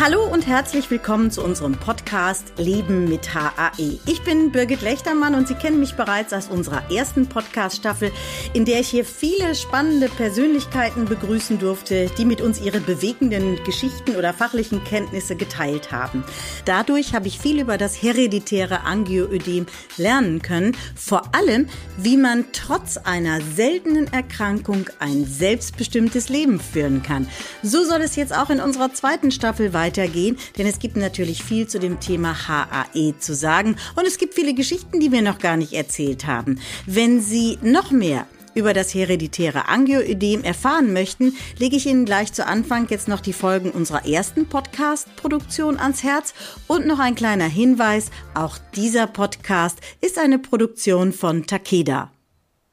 Hallo und herzlich willkommen zu unserem Podcast Leben mit HAE. Ich bin Birgit Lechtermann und Sie kennen mich bereits aus unserer ersten Podcast-Staffel, in der ich hier viele spannende Persönlichkeiten begrüßen durfte, die mit uns ihre bewegenden Geschichten oder fachlichen Kenntnisse geteilt haben. Dadurch habe ich viel über das hereditäre Angioödem lernen können, vor allem, wie man trotz einer seltenen Erkrankung ein selbstbestimmtes Leben führen kann. So soll es jetzt auch in unserer zweiten Staffel weitergehen weitergehen, denn es gibt natürlich viel zu dem Thema HAE zu sagen und es gibt viele Geschichten, die wir noch gar nicht erzählt haben. Wenn Sie noch mehr über das hereditäre Angioödem erfahren möchten, lege ich Ihnen gleich zu Anfang jetzt noch die Folgen unserer ersten Podcast-Produktion ans Herz und noch ein kleiner Hinweis, auch dieser Podcast ist eine Produktion von Takeda.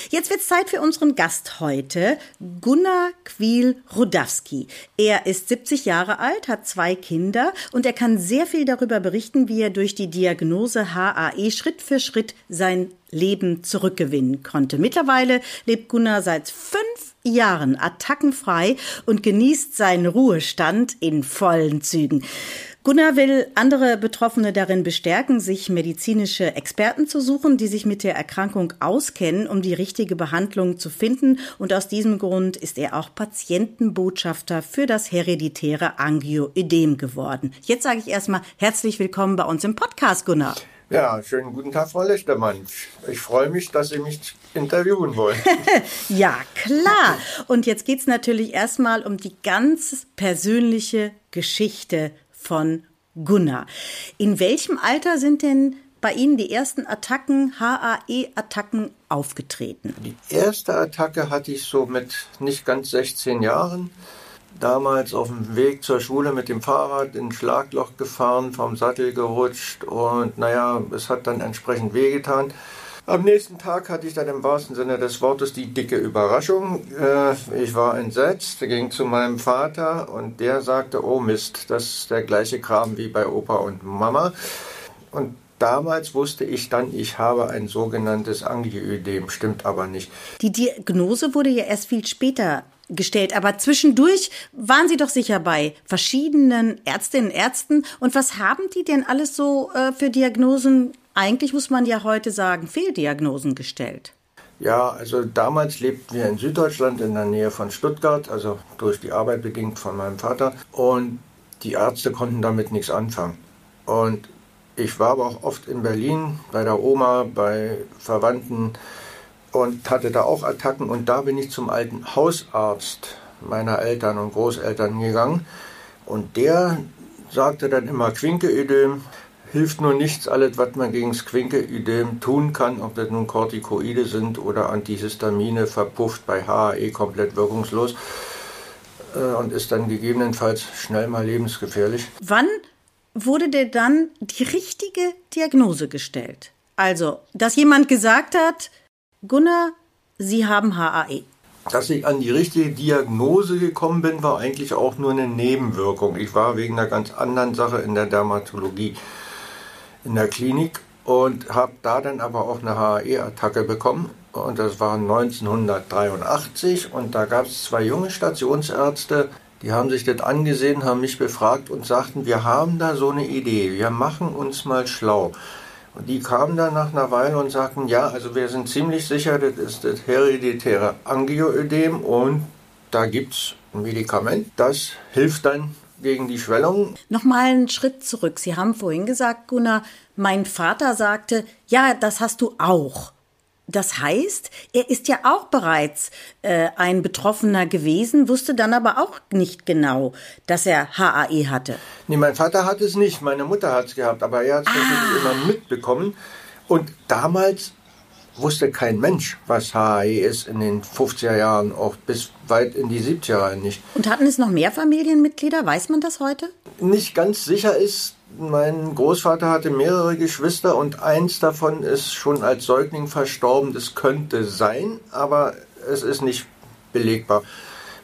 Jetzt wird es Zeit für unseren Gast heute, Gunnar Quiel-Rudawski. Er ist 70 Jahre alt, hat zwei Kinder und er kann sehr viel darüber berichten, wie er durch die Diagnose HAE Schritt für Schritt sein Leben zurückgewinnen konnte. Mittlerweile lebt Gunnar seit fünf Jahren attackenfrei und genießt seinen Ruhestand in vollen Zügen. Gunnar will andere Betroffene darin bestärken, sich medizinische Experten zu suchen, die sich mit der Erkrankung auskennen, um die richtige Behandlung zu finden. Und aus diesem Grund ist er auch Patientenbotschafter für das hereditäre Angioödem geworden. Jetzt sage ich erstmal herzlich willkommen bei uns im Podcast, Gunnar. Ja, schönen guten Tag, Frau Lechtermann. Ich freue mich, dass Sie mich interviewen wollen. ja, klar. Und jetzt geht es natürlich erstmal um die ganz persönliche Geschichte von Gunnar. In welchem Alter sind denn bei Ihnen die ersten Attacken, HAE-Attacken aufgetreten? Die erste Attacke hatte ich so mit nicht ganz 16 Jahren. Damals auf dem Weg zur Schule mit dem Fahrrad in ein Schlagloch gefahren, vom Sattel gerutscht und naja, es hat dann entsprechend wehgetan. Am nächsten Tag hatte ich dann im wahrsten Sinne des Wortes die dicke Überraschung. Äh, ich war entsetzt, ging zu meinem Vater und der sagte, oh Mist, das ist der gleiche Kram wie bei Opa und Mama. Und damals wusste ich dann, ich habe ein sogenanntes Angioödem, stimmt aber nicht. Die Diagnose wurde ja erst viel später gestellt. Aber zwischendurch waren Sie doch sicher bei verschiedenen Ärztinnen und Ärzten. Und was haben die denn alles so äh, für Diagnosen eigentlich muss man ja heute sagen, Fehldiagnosen gestellt. Ja, also damals lebten wir in Süddeutschland in der Nähe von Stuttgart, also durch die Arbeit bedingt von meinem Vater. Und die Ärzte konnten damit nichts anfangen. Und ich war aber auch oft in Berlin bei der Oma, bei Verwandten und hatte da auch Attacken. Und da bin ich zum alten Hausarzt meiner Eltern und Großeltern gegangen. Und der sagte dann immer Quinkeödem, hilft nur nichts, alles, was man gegen das Quinkeödem tun kann, ob das nun Corticoide sind oder Antihistamine, verpufft bei HAE komplett wirkungslos äh, und ist dann gegebenenfalls schnell mal lebensgefährlich. Wann wurde dir dann die richtige Diagnose gestellt? Also, dass jemand gesagt hat, Gunnar, Sie haben HAE. Dass ich an die richtige Diagnose gekommen bin, war eigentlich auch nur eine Nebenwirkung. Ich war wegen einer ganz anderen Sache in der Dermatologie in der Klinik und habe da dann aber auch eine HAE-Attacke bekommen. Und das war 1983 und da gab es zwei junge Stationsärzte, die haben sich das angesehen, haben mich befragt und sagten, wir haben da so eine Idee, wir machen uns mal schlau. Und die kamen dann nach einer Weile und sagten, ja, also wir sind ziemlich sicher, das ist das hereditäre Angioödem und da gibt es ein Medikament, das hilft dann gegen die Schwellung. Nochmal einen Schritt zurück. Sie haben vorhin gesagt, Gunnar, mein Vater sagte, ja, das hast du auch. Das heißt, er ist ja auch bereits äh, ein Betroffener gewesen, wusste dann aber auch nicht genau, dass er HAE hatte. Nee, mein Vater hat es nicht, meine Mutter hat es gehabt, aber er hat es ah. immer mitbekommen. Und damals wusste kein Mensch, was HAE ist in den 50er Jahren, auch bis weit in die 70er Jahre nicht. Und hatten es noch mehr Familienmitglieder? Weiß man das heute? Nicht ganz sicher ist, mein Großvater hatte mehrere Geschwister und eins davon ist schon als Säugling verstorben. Das könnte sein, aber es ist nicht belegbar.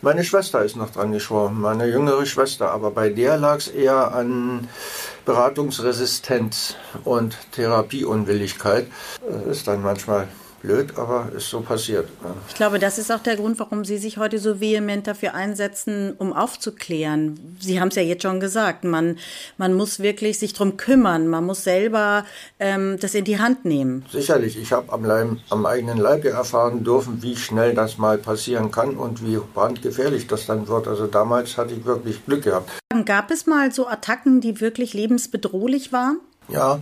Meine Schwester ist noch dran geschwommen, meine jüngere Schwester, aber bei der lag es eher an Beratungsresistenz und Therapieunwilligkeit. Das ist dann manchmal blöd, aber ist so passiert. Ich glaube, das ist auch der Grund, warum Sie sich heute so vehement dafür einsetzen, um aufzuklären. Sie haben es ja jetzt schon gesagt, man, man muss wirklich sich darum kümmern, man muss selber ähm, das in die Hand nehmen. Sicherlich, ich habe am, am eigenen Leib erfahren dürfen, wie schnell das mal passieren kann und wie brandgefährlich das dann wird. Also damals hatte ich wirklich Glück gehabt. Gab es mal so Attacken, die wirklich lebensbedrohlich waren? Ja,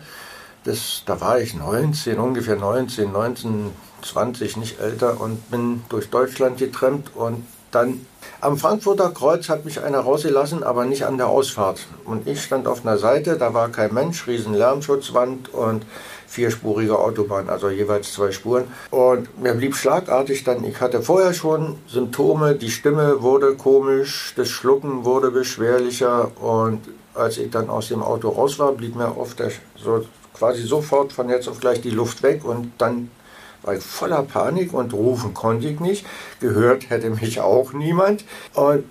das, da war ich 19, ungefähr 19, 19, 20, nicht älter und bin durch Deutschland getrennt und dann am Frankfurter Kreuz hat mich einer rausgelassen, aber nicht an der Ausfahrt. Und ich stand auf einer Seite, da war kein Mensch, riesen Lärmschutzwand und vierspurige Autobahn, also jeweils zwei Spuren. Und mir blieb schlagartig dann, ich hatte vorher schon Symptome, die Stimme wurde komisch, das Schlucken wurde beschwerlicher und als ich dann aus dem Auto raus war, blieb mir oft der, so quasi sofort von jetzt auf gleich die Luft weg und dann war ich voller Panik und rufen konnte ich nicht. Gehört hätte mich auch niemand. Und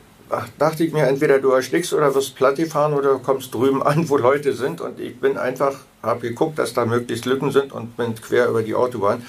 dachte ich mir, entweder du erstickst oder wirst platt gefahren oder kommst drüben an, wo Leute sind. Und ich bin einfach, habe geguckt, dass da möglichst Lücken sind und bin quer über die Autobahn.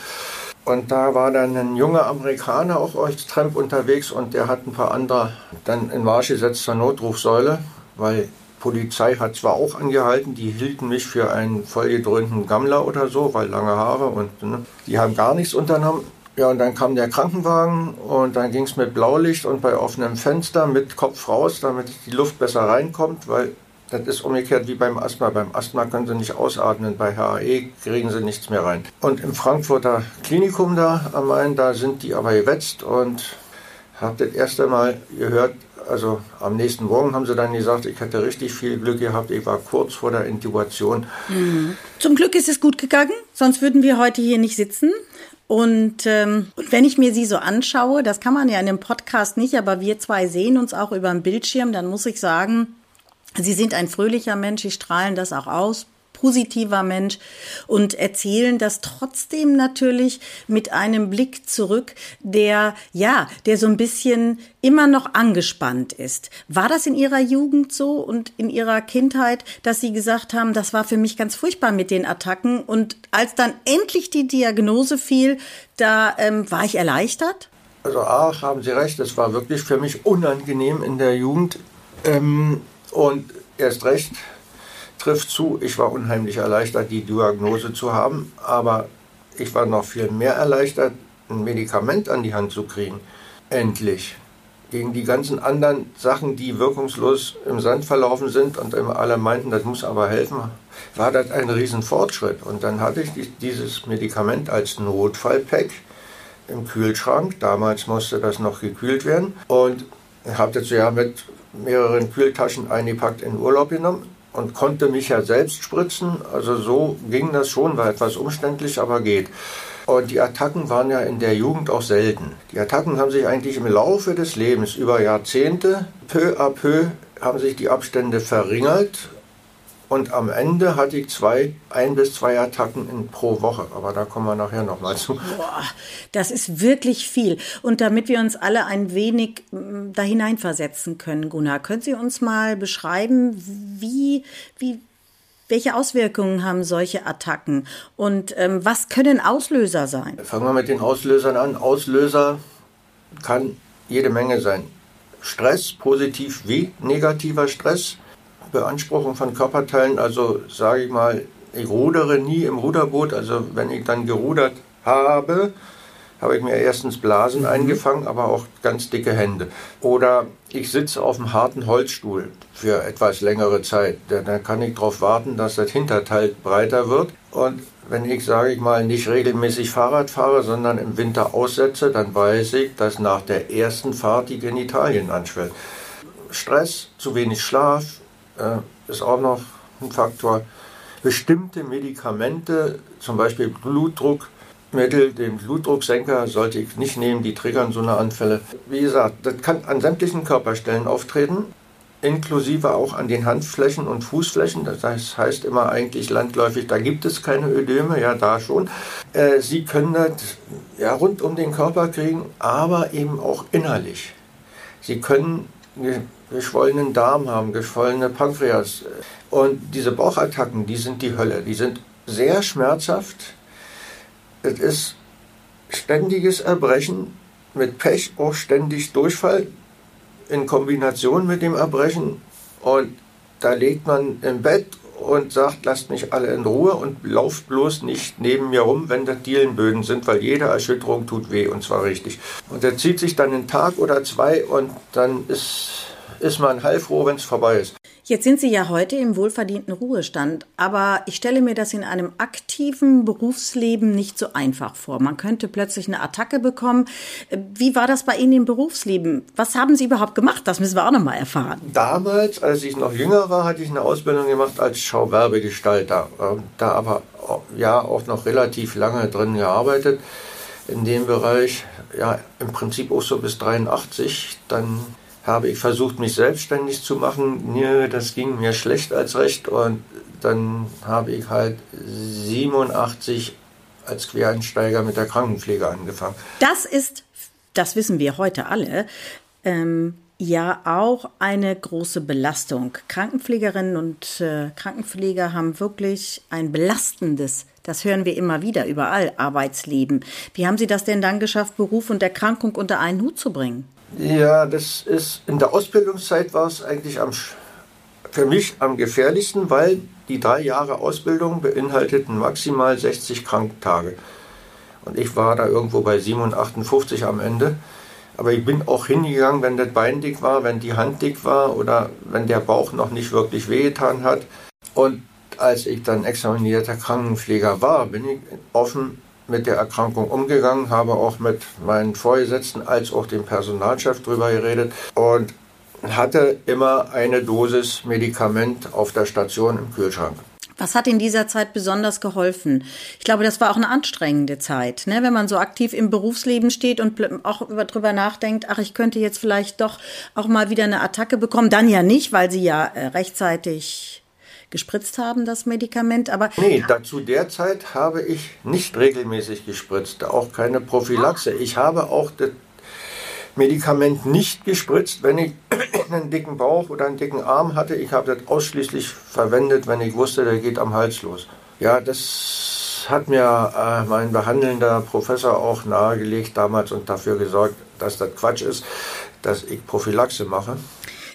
Und da war dann ein junger Amerikaner auch als Tramp unterwegs und der hat ein paar andere dann in Marsch gesetzt zur Notrufsäule, weil Polizei hat zwar auch angehalten, die hielten mich für einen vollgedröhnten Gammler oder so, weil lange Haare und ne, die haben gar nichts unternommen. Ja, und dann kam der Krankenwagen und dann ging es mit Blaulicht und bei offenem Fenster mit Kopf raus, damit die Luft besser reinkommt, weil das ist umgekehrt wie beim Asthma. Beim Asthma können sie nicht ausatmen, bei HAE kriegen sie nichts mehr rein. Und im Frankfurter Klinikum da am Main, da sind die aber gewetzt und habe das erste Mal gehört, also am nächsten Morgen haben sie dann gesagt, ich hätte richtig viel Glück gehabt. Ich war kurz vor der Intubation. Mhm. Zum Glück ist es gut gegangen, sonst würden wir heute hier nicht sitzen. Und, ähm, wenn ich mir sie so anschaue, das kann man ja in dem Podcast nicht, aber wir zwei sehen uns auch über den Bildschirm, dann muss ich sagen, Sie sind ein fröhlicher Mensch, Sie strahlen das auch aus positiver Mensch und erzählen das trotzdem natürlich mit einem Blick zurück, der, ja, der so ein bisschen immer noch angespannt ist. War das in Ihrer Jugend so und in Ihrer Kindheit, dass Sie gesagt haben, das war für mich ganz furchtbar mit den Attacken und als dann endlich die Diagnose fiel, da ähm, war ich erleichtert? Also ach, haben Sie recht, es war wirklich für mich unangenehm in der Jugend ähm, und erst recht trifft zu. Ich war unheimlich erleichtert, die Diagnose zu haben, aber ich war noch viel mehr erleichtert, ein Medikament an die Hand zu kriegen. Endlich. Gegen die ganzen anderen Sachen, die wirkungslos im Sand verlaufen sind und alle meinten, das muss aber helfen, war das ein Riesenfortschritt. Und dann hatte ich dieses Medikament als Notfallpack im Kühlschrank. Damals musste das noch gekühlt werden. Und habe das ja mit mehreren Kühltaschen eingepackt in Urlaub genommen und konnte mich ja selbst spritzen. Also so ging das schon, war etwas umständlich, aber geht. Und die Attacken waren ja in der Jugend auch selten. Die Attacken haben sich eigentlich im Laufe des Lebens über Jahrzehnte peu à peu haben sich die Abstände verringert und am Ende hatte ich zwei, ein bis zwei Attacken in, pro Woche. Aber da kommen wir nachher nochmal zu. Boah, das ist wirklich viel. Und damit wir uns alle ein wenig mm, da hineinversetzen können, Gunnar, können Sie uns mal beschreiben, wie, wie, welche Auswirkungen haben solche Attacken und ähm, was können Auslöser sein? Fangen wir mit den Auslösern an. Auslöser kann jede Menge sein. Stress, positiv wie negativer Stress Beanspruchung von Körperteilen, also sage ich mal, ich rudere nie im Ruderboot, also wenn ich dann gerudert habe, habe ich mir erstens Blasen mhm. eingefangen, aber auch ganz dicke Hände. Oder ich sitze auf einem harten Holzstuhl für etwas längere Zeit. Dann kann ich darauf warten, dass das Hinterteil breiter wird. Und wenn ich, sage ich mal, nicht regelmäßig Fahrrad fahre, sondern im Winter aussetze, dann weiß ich, dass nach der ersten Fahrt die Genitalien anschwellen. Stress, zu wenig Schlaf, äh, ist auch noch ein Faktor. Bestimmte Medikamente, zum Beispiel Blutdruckmittel, den Blutdrucksenker sollte ich nicht nehmen, die triggern so eine Anfälle. Wie gesagt, das kann an sämtlichen Körperstellen auftreten. inklusive auch an den Handflächen und Fußflächen. Das heißt immer eigentlich landläufig, da gibt es keine Ödeme, ja da schon. Äh, Sie können das ja, rund um den Körper kriegen, aber eben auch innerlich. Sie können geschwollenen Darm haben, geschwollene Pankreas. Und diese Bauchattacken, die sind die Hölle. Die sind sehr schmerzhaft. Es ist ständiges Erbrechen, mit Pech auch ständig Durchfall in Kombination mit dem Erbrechen. Und da legt man im Bett und sagt, lasst mich alle in Ruhe und lauft bloß nicht neben mir rum, wenn das Dielenböden sind, weil jede Erschütterung tut weh und zwar richtig. Und der zieht sich dann einen Tag oder zwei und dann ist, ist man heilfroh, wenn es vorbei ist. Jetzt sind Sie ja heute im wohlverdienten Ruhestand, aber ich stelle mir das in einem aktiven Berufsleben nicht so einfach vor. Man könnte plötzlich eine Attacke bekommen. Wie war das bei Ihnen im Berufsleben? Was haben Sie überhaupt gemacht? Das müssen wir auch noch mal erfahren. Damals, als ich noch jünger war, hatte ich eine Ausbildung gemacht als Schauwerbegestalter. Ähm, da aber ja auch noch relativ lange drin gearbeitet in dem Bereich. Ja, im Prinzip auch so bis 83. Dann habe ich versucht, mich selbstständig zu machen. Nee, das ging mir schlecht als recht und dann habe ich halt 87 als Quereinsteiger mit der Krankenpflege angefangen. Das ist, das wissen wir heute alle, ähm, ja auch eine große Belastung. Krankenpflegerinnen und äh, Krankenpfleger haben wirklich ein belastendes, das hören wir immer wieder überall, Arbeitsleben. Wie haben Sie das denn dann geschafft, Beruf und Erkrankung unter einen Hut zu bringen? Ja, das ist in der Ausbildungszeit war es eigentlich am, für mich am gefährlichsten, weil die drei Jahre Ausbildung beinhalteten maximal 60 Kranktage. Und ich war da irgendwo bei 57 am Ende. Aber ich bin auch hingegangen, wenn das Bein dick war, wenn die Hand dick war oder wenn der Bauch noch nicht wirklich wehgetan hat. Und als ich dann examinierter Krankenpfleger war, bin ich offen mit der Erkrankung umgegangen, habe auch mit meinen Vorgesetzten als auch dem Personalchef drüber geredet und hatte immer eine Dosis Medikament auf der Station im Kühlschrank. Was hat in dieser Zeit besonders geholfen? Ich glaube, das war auch eine anstrengende Zeit, ne? wenn man so aktiv im Berufsleben steht und auch darüber nachdenkt, ach, ich könnte jetzt vielleicht doch auch mal wieder eine Attacke bekommen. Dann ja nicht, weil sie ja äh, rechtzeitig gespritzt haben, das Medikament. Aber nee, dazu derzeit habe ich nicht regelmäßig gespritzt, auch keine Prophylaxe. Ich habe auch das Medikament nicht gespritzt, wenn ich einen dicken Bauch oder einen dicken Arm hatte. Ich habe das ausschließlich verwendet, wenn ich wusste, der geht am Hals los. Ja, das hat mir äh, mein behandelnder Professor auch nahegelegt damals und dafür gesorgt, dass das Quatsch ist, dass ich Prophylaxe mache.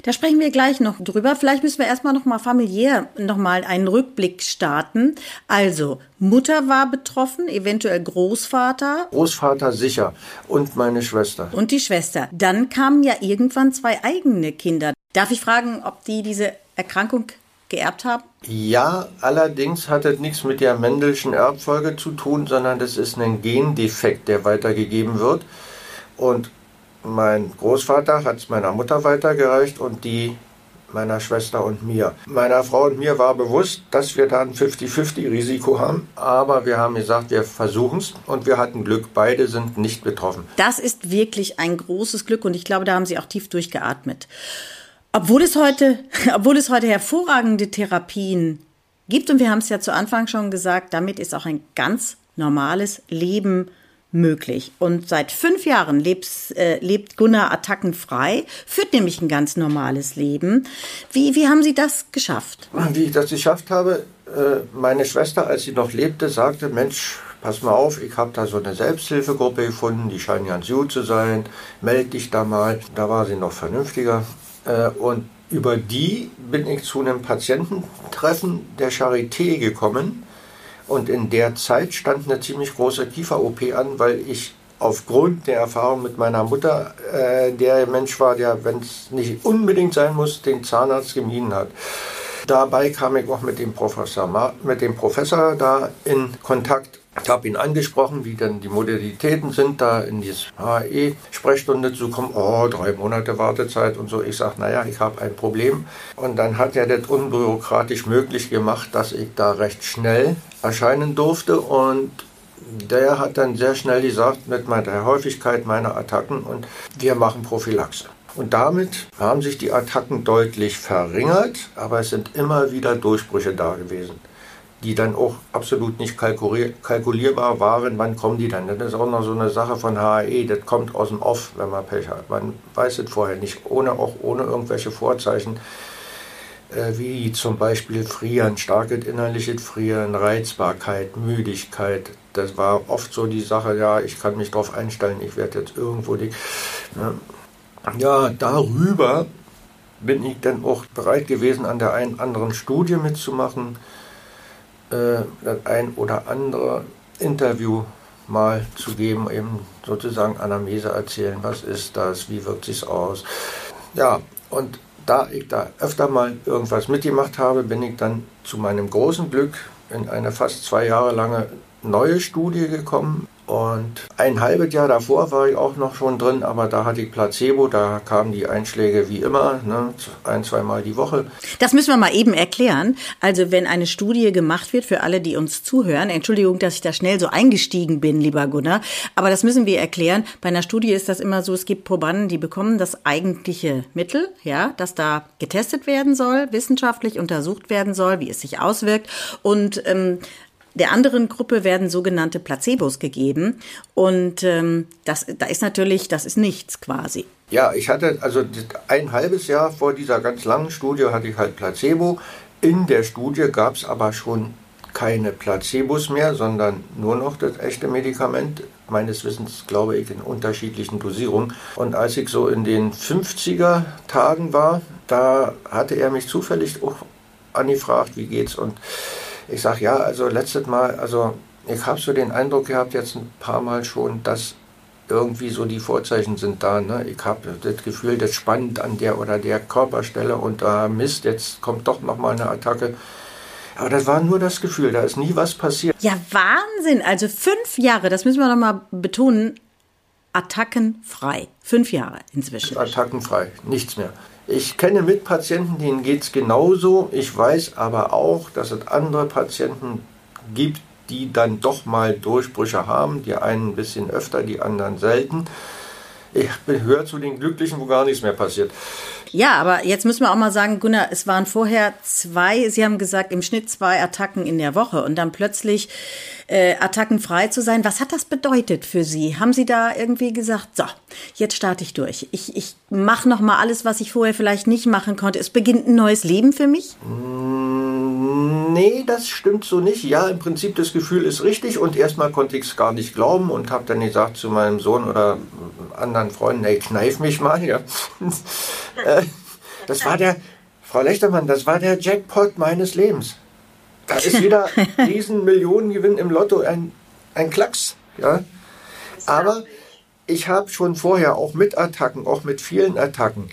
Da sprechen wir gleich noch drüber. Vielleicht müssen wir erstmal noch mal familiär noch mal einen Rückblick starten. Also, Mutter war betroffen, eventuell Großvater. Großvater sicher und meine Schwester. Und die Schwester. Dann kamen ja irgendwann zwei eigene Kinder. Darf ich fragen, ob die diese Erkrankung geerbt haben? Ja, allerdings hat es nichts mit der Mendelschen Erbfolge zu tun, sondern das ist ein Gendefekt, der weitergegeben wird. Und mein Großvater hat es meiner Mutter weitergereicht und die meiner Schwester und mir. Meiner Frau und mir war bewusst, dass wir da ein 50-50-Risiko haben, aber wir haben gesagt, wir versuchen es und wir hatten Glück, beide sind nicht betroffen. Das ist wirklich ein großes Glück und ich glaube, da haben Sie auch tief durchgeatmet. Obwohl es heute, obwohl es heute hervorragende Therapien gibt und wir haben es ja zu Anfang schon gesagt, damit ist auch ein ganz normales Leben möglich. Und seit fünf Jahren lebst, äh, lebt Gunnar attackenfrei, führt nämlich ein ganz normales Leben. Wie, wie haben Sie das geschafft? Wie ich das geschafft habe, äh, meine Schwester, als sie noch lebte, sagte, Mensch, pass mal auf, ich habe da so eine Selbsthilfegruppe gefunden, die scheinen ganz gut zu sein, melde dich da mal. Da war sie noch vernünftiger. Äh, und über die bin ich zu einem Patiententreffen der Charité gekommen und in der Zeit stand eine ziemlich große Kiefer-OP an, weil ich aufgrund der Erfahrung mit meiner Mutter äh, der Mensch war, der, wenn es nicht unbedingt sein muss, den Zahnarzt gemieden hat. Dabei kam ich auch mit dem Professor, mit dem Professor da in Kontakt. Ich habe ihn angesprochen, wie denn die Modalitäten sind, da in die HE-Sprechstunde zu kommen. Oh, drei Monate Wartezeit und so. Ich sage, naja, ich habe ein Problem. Und dann hat er das unbürokratisch möglich gemacht, dass ich da recht schnell erscheinen durfte. Und der hat dann sehr schnell gesagt, mit der Häufigkeit meiner Attacken und wir machen Prophylaxe. Und damit haben sich die Attacken deutlich verringert, aber es sind immer wieder Durchbrüche da gewesen, die dann auch absolut nicht kalkulierbar waren. Wann kommen die dann? Das ist auch noch so eine Sache von HAE, das kommt aus dem Off, wenn man Pech hat. Man weiß es vorher nicht, ohne, auch ohne irgendwelche Vorzeichen äh, wie zum Beispiel Frieren, starkes innerliches Frieren, Reizbarkeit, Müdigkeit. Das war oft so die Sache, ja, ich kann mich darauf einstellen, ich werde jetzt irgendwo die. Ne, ja, darüber bin ich dann auch bereit gewesen, an der einen anderen Studie mitzumachen, äh, das ein oder andere Interview mal zu geben, eben sozusagen Anamnese erzählen, was ist das, wie wirkt sich aus. Ja, und da ich da öfter mal irgendwas mitgemacht habe, bin ich dann zu meinem großen Glück in eine fast zwei Jahre lange neue Studie gekommen und ein halbes Jahr davor war ich auch noch schon drin, aber da hatte ich Placebo, da kamen die Einschläge wie immer, ne, ein, zweimal die Woche. Das müssen wir mal eben erklären. Also wenn eine Studie gemacht wird, für alle, die uns zuhören, Entschuldigung, dass ich da schnell so eingestiegen bin, lieber Gunnar, aber das müssen wir erklären. Bei einer Studie ist das immer so, es gibt Probanden, die bekommen das eigentliche Mittel, ja, das da getestet werden soll, wissenschaftlich untersucht werden soll, wie es sich auswirkt. Und ähm, der anderen Gruppe werden sogenannte Placebos gegeben. Und ähm, das, da ist natürlich, das ist nichts quasi. Ja, ich hatte also ein halbes Jahr vor dieser ganz langen Studie hatte ich halt Placebo. In der Studie gab es aber schon keine Placebos mehr, sondern nur noch das echte Medikament. Meines Wissens glaube ich in unterschiedlichen Dosierungen. Und als ich so in den 50er Tagen war, da hatte er mich zufällig auch angefragt, wie geht's und ich sage ja, also letztes Mal, also ich habe so den Eindruck gehabt, jetzt ein paar Mal schon, dass irgendwie so die Vorzeichen sind da. Ne? Ich habe das Gefühl, das spannt an der oder der Körperstelle und da äh, Mist, jetzt kommt doch nochmal eine Attacke. Aber das war nur das Gefühl, da ist nie was passiert. Ja, Wahnsinn. Also fünf Jahre, das müssen wir nochmal betonen, attackenfrei. Fünf Jahre inzwischen. Attackenfrei, nichts mehr. Ich kenne Mitpatienten, denen geht es genauso. Ich weiß aber auch, dass es andere Patienten gibt, die dann doch mal Durchbrüche haben. Die einen ein bisschen öfter, die anderen selten. Ich gehöre zu den Glücklichen, wo gar nichts mehr passiert. Ja, aber jetzt müssen wir auch mal sagen, Gunnar, es waren vorher zwei, Sie haben gesagt, im Schnitt zwei Attacken in der Woche und dann plötzlich äh, attackenfrei zu sein. Was hat das bedeutet für Sie? Haben Sie da irgendwie gesagt, so, jetzt starte ich durch. Ich, ich mache noch mal alles, was ich vorher vielleicht nicht machen konnte. Es beginnt ein neues Leben für mich? Mm, nee, das stimmt so nicht. Ja, im Prinzip das Gefühl ist richtig und erstmal konnte ich es gar nicht glauben und habe dann gesagt zu meinem Sohn oder anderen Freunden, hey, kneif mich mal. Ja. Äh, das war der, Frau Lechtermann, das war der Jackpot meines Lebens. Da ist wieder riesen Millionengewinn im Lotto ein, ein Klacks. Ja? Aber ich habe schon vorher auch mit Attacken, auch mit vielen Attacken,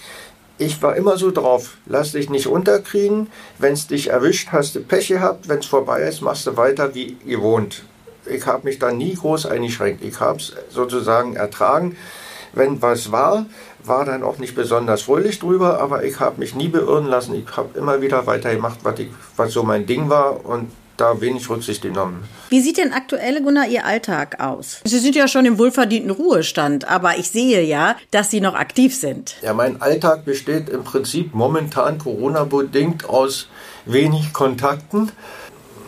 ich war immer so drauf, lass dich nicht unterkriegen. Wenn es dich erwischt, hast du Pech gehabt. Wenn es vorbei ist, machst du weiter wie gewohnt. Ich habe mich da nie groß eingeschränkt. Ich habe es sozusagen ertragen. Wenn was war, war dann auch nicht besonders fröhlich drüber, aber ich habe mich nie beirren lassen. Ich habe immer wieder weitergemacht, was, ich, was so mein Ding war und da wenig Rücksicht genommen. Wie sieht denn aktuell, Gunnar, Ihr Alltag aus? Sie sind ja schon im wohlverdienten Ruhestand, aber ich sehe ja, dass Sie noch aktiv sind. Ja, mein Alltag besteht im Prinzip momentan Corona-bedingt aus wenig Kontakten.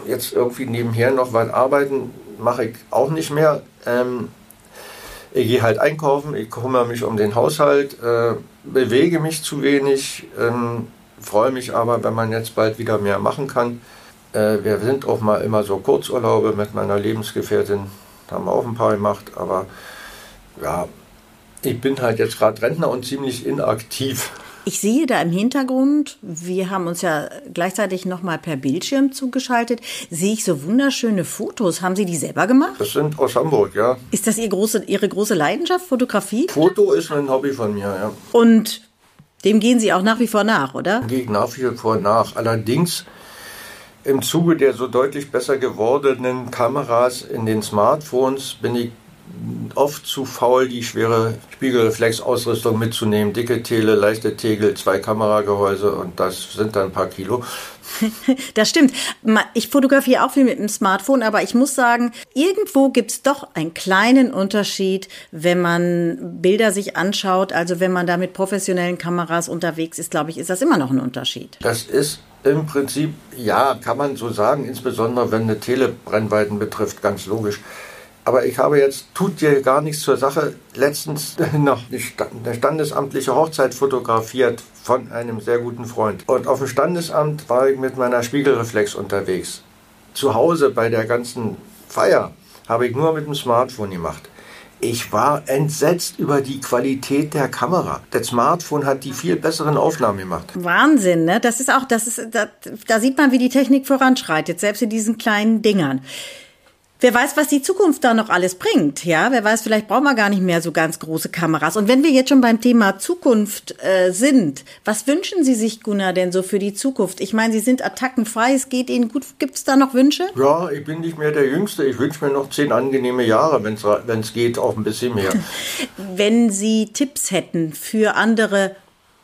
Jetzt irgendwie nebenher noch was arbeiten mache ich auch nicht mehr. Ähm, ich gehe halt einkaufen, ich kümmere mich um den Haushalt, äh, bewege mich zu wenig, ähm, freue mich aber, wenn man jetzt bald wieder mehr machen kann. Äh, wir sind auch mal immer so Kurzurlaube mit meiner Lebensgefährtin, haben wir auch ein paar gemacht, aber ja, ich bin halt jetzt gerade Rentner und ziemlich inaktiv. Ich sehe da im Hintergrund, wir haben uns ja gleichzeitig nochmal per Bildschirm zugeschaltet, sehe ich so wunderschöne Fotos. Haben Sie die selber gemacht? Das sind aus Hamburg, ja. Ist das Ihr große, Ihre große Leidenschaft, Fotografie? Foto ist ein Hobby von mir, ja. Und dem gehen Sie auch nach wie vor nach, oder? Gehe ich nach wie vor nach. Allerdings im Zuge der so deutlich besser gewordenen Kameras in den Smartphones bin ich oft zu faul, die schwere Spiegelreflexausrüstung mitzunehmen. Dicke Tele, leichte Tegel, zwei Kameragehäuse und das sind dann ein paar Kilo. Das stimmt. Ich fotografiere auch viel mit dem Smartphone, aber ich muss sagen, irgendwo gibt es doch einen kleinen Unterschied, wenn man Bilder sich anschaut. Also wenn man da mit professionellen Kameras unterwegs ist, glaube ich, ist das immer noch ein Unterschied. Das ist im Prinzip, ja, kann man so sagen, insbesondere wenn eine Telebrennweiten betrifft, ganz logisch. Aber ich habe jetzt, tut dir gar nichts zur Sache, letztens noch eine standesamtliche Hochzeit fotografiert von einem sehr guten Freund. Und auf dem Standesamt war ich mit meiner Spiegelreflex unterwegs. Zu Hause bei der ganzen Feier habe ich nur mit dem Smartphone gemacht. Ich war entsetzt über die Qualität der Kamera. Das Smartphone hat die viel besseren Aufnahmen gemacht. Wahnsinn, ne? Das ist auch, das ist, da, da sieht man, wie die Technik voranschreitet, selbst in diesen kleinen Dingern. Wer weiß, was die Zukunft da noch alles bringt, ja? Wer weiß, vielleicht brauchen wir gar nicht mehr so ganz große Kameras. Und wenn wir jetzt schon beim Thema Zukunft äh, sind, was wünschen Sie sich, Gunnar, denn so für die Zukunft? Ich meine, Sie sind attackenfrei, es geht Ihnen gut. Gibt es da noch Wünsche? Ja, ich bin nicht mehr der Jüngste. Ich wünsche mir noch zehn angenehme Jahre, wenn es geht, auch ein bisschen mehr. wenn Sie Tipps hätten für andere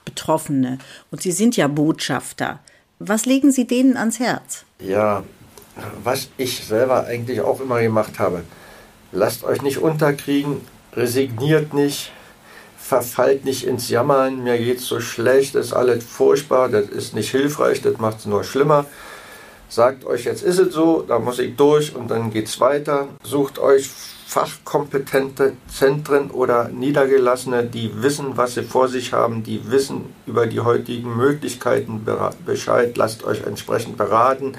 Betroffene, und Sie sind ja Botschafter, was legen Sie denen ans Herz? Ja, was ich selber eigentlich auch immer gemacht habe. Lasst euch nicht unterkriegen, resigniert nicht, verfallt nicht ins Jammern, mir geht's so schlecht, ist alles furchtbar, das ist nicht hilfreich, das macht es nur schlimmer. Sagt euch, jetzt ist es so, da muss ich durch und dann geht's weiter. Sucht euch fachkompetente Zentren oder Niedergelassene, die wissen, was sie vor sich haben, die wissen über die heutigen Möglichkeiten Bescheid. Lasst euch entsprechend beraten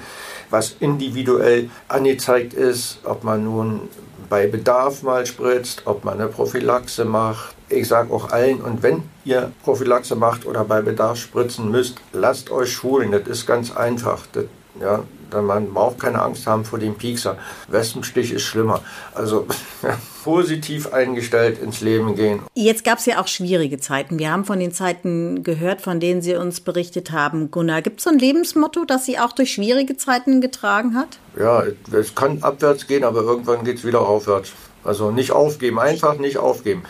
was individuell angezeigt ist, ob man nun bei Bedarf mal spritzt, ob man eine Prophylaxe macht. Ich sage auch allen, und wenn ihr Prophylaxe macht oder bei Bedarf spritzen müsst, lasst euch schulen. Das ist ganz einfach. Das, ja, man braucht keine Angst haben vor dem Piekser. Wespenstich ist schlimmer. Also positiv eingestellt ins Leben gehen. Jetzt gab es ja auch schwierige Zeiten. Wir haben von den Zeiten gehört, von denen Sie uns berichtet haben. Gunnar, gibt es so ein Lebensmotto, das Sie auch durch schwierige Zeiten getragen hat? Ja, es kann abwärts gehen, aber irgendwann geht es wieder aufwärts. Also nicht aufgeben, einfach nicht aufgeben.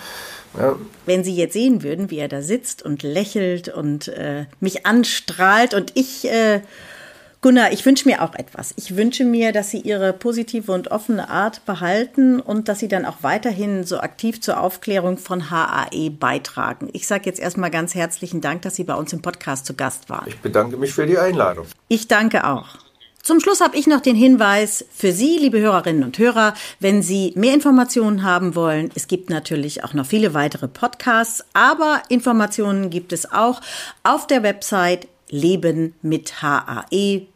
Ja. Wenn Sie jetzt sehen würden, wie er da sitzt und lächelt und äh, mich anstrahlt und ich äh, Gunnar, ich wünsche mir auch etwas. Ich wünsche mir, dass Sie Ihre positive und offene Art behalten und dass Sie dann auch weiterhin so aktiv zur Aufklärung von HAE beitragen. Ich sage jetzt erstmal ganz herzlichen Dank, dass Sie bei uns im Podcast zu Gast waren. Ich bedanke mich für die Einladung. Ich danke auch. Zum Schluss habe ich noch den Hinweis für Sie, liebe Hörerinnen und Hörer, wenn Sie mehr Informationen haben wollen. Es gibt natürlich auch noch viele weitere Podcasts, aber Informationen gibt es auch auf der Website leben mit hae.de.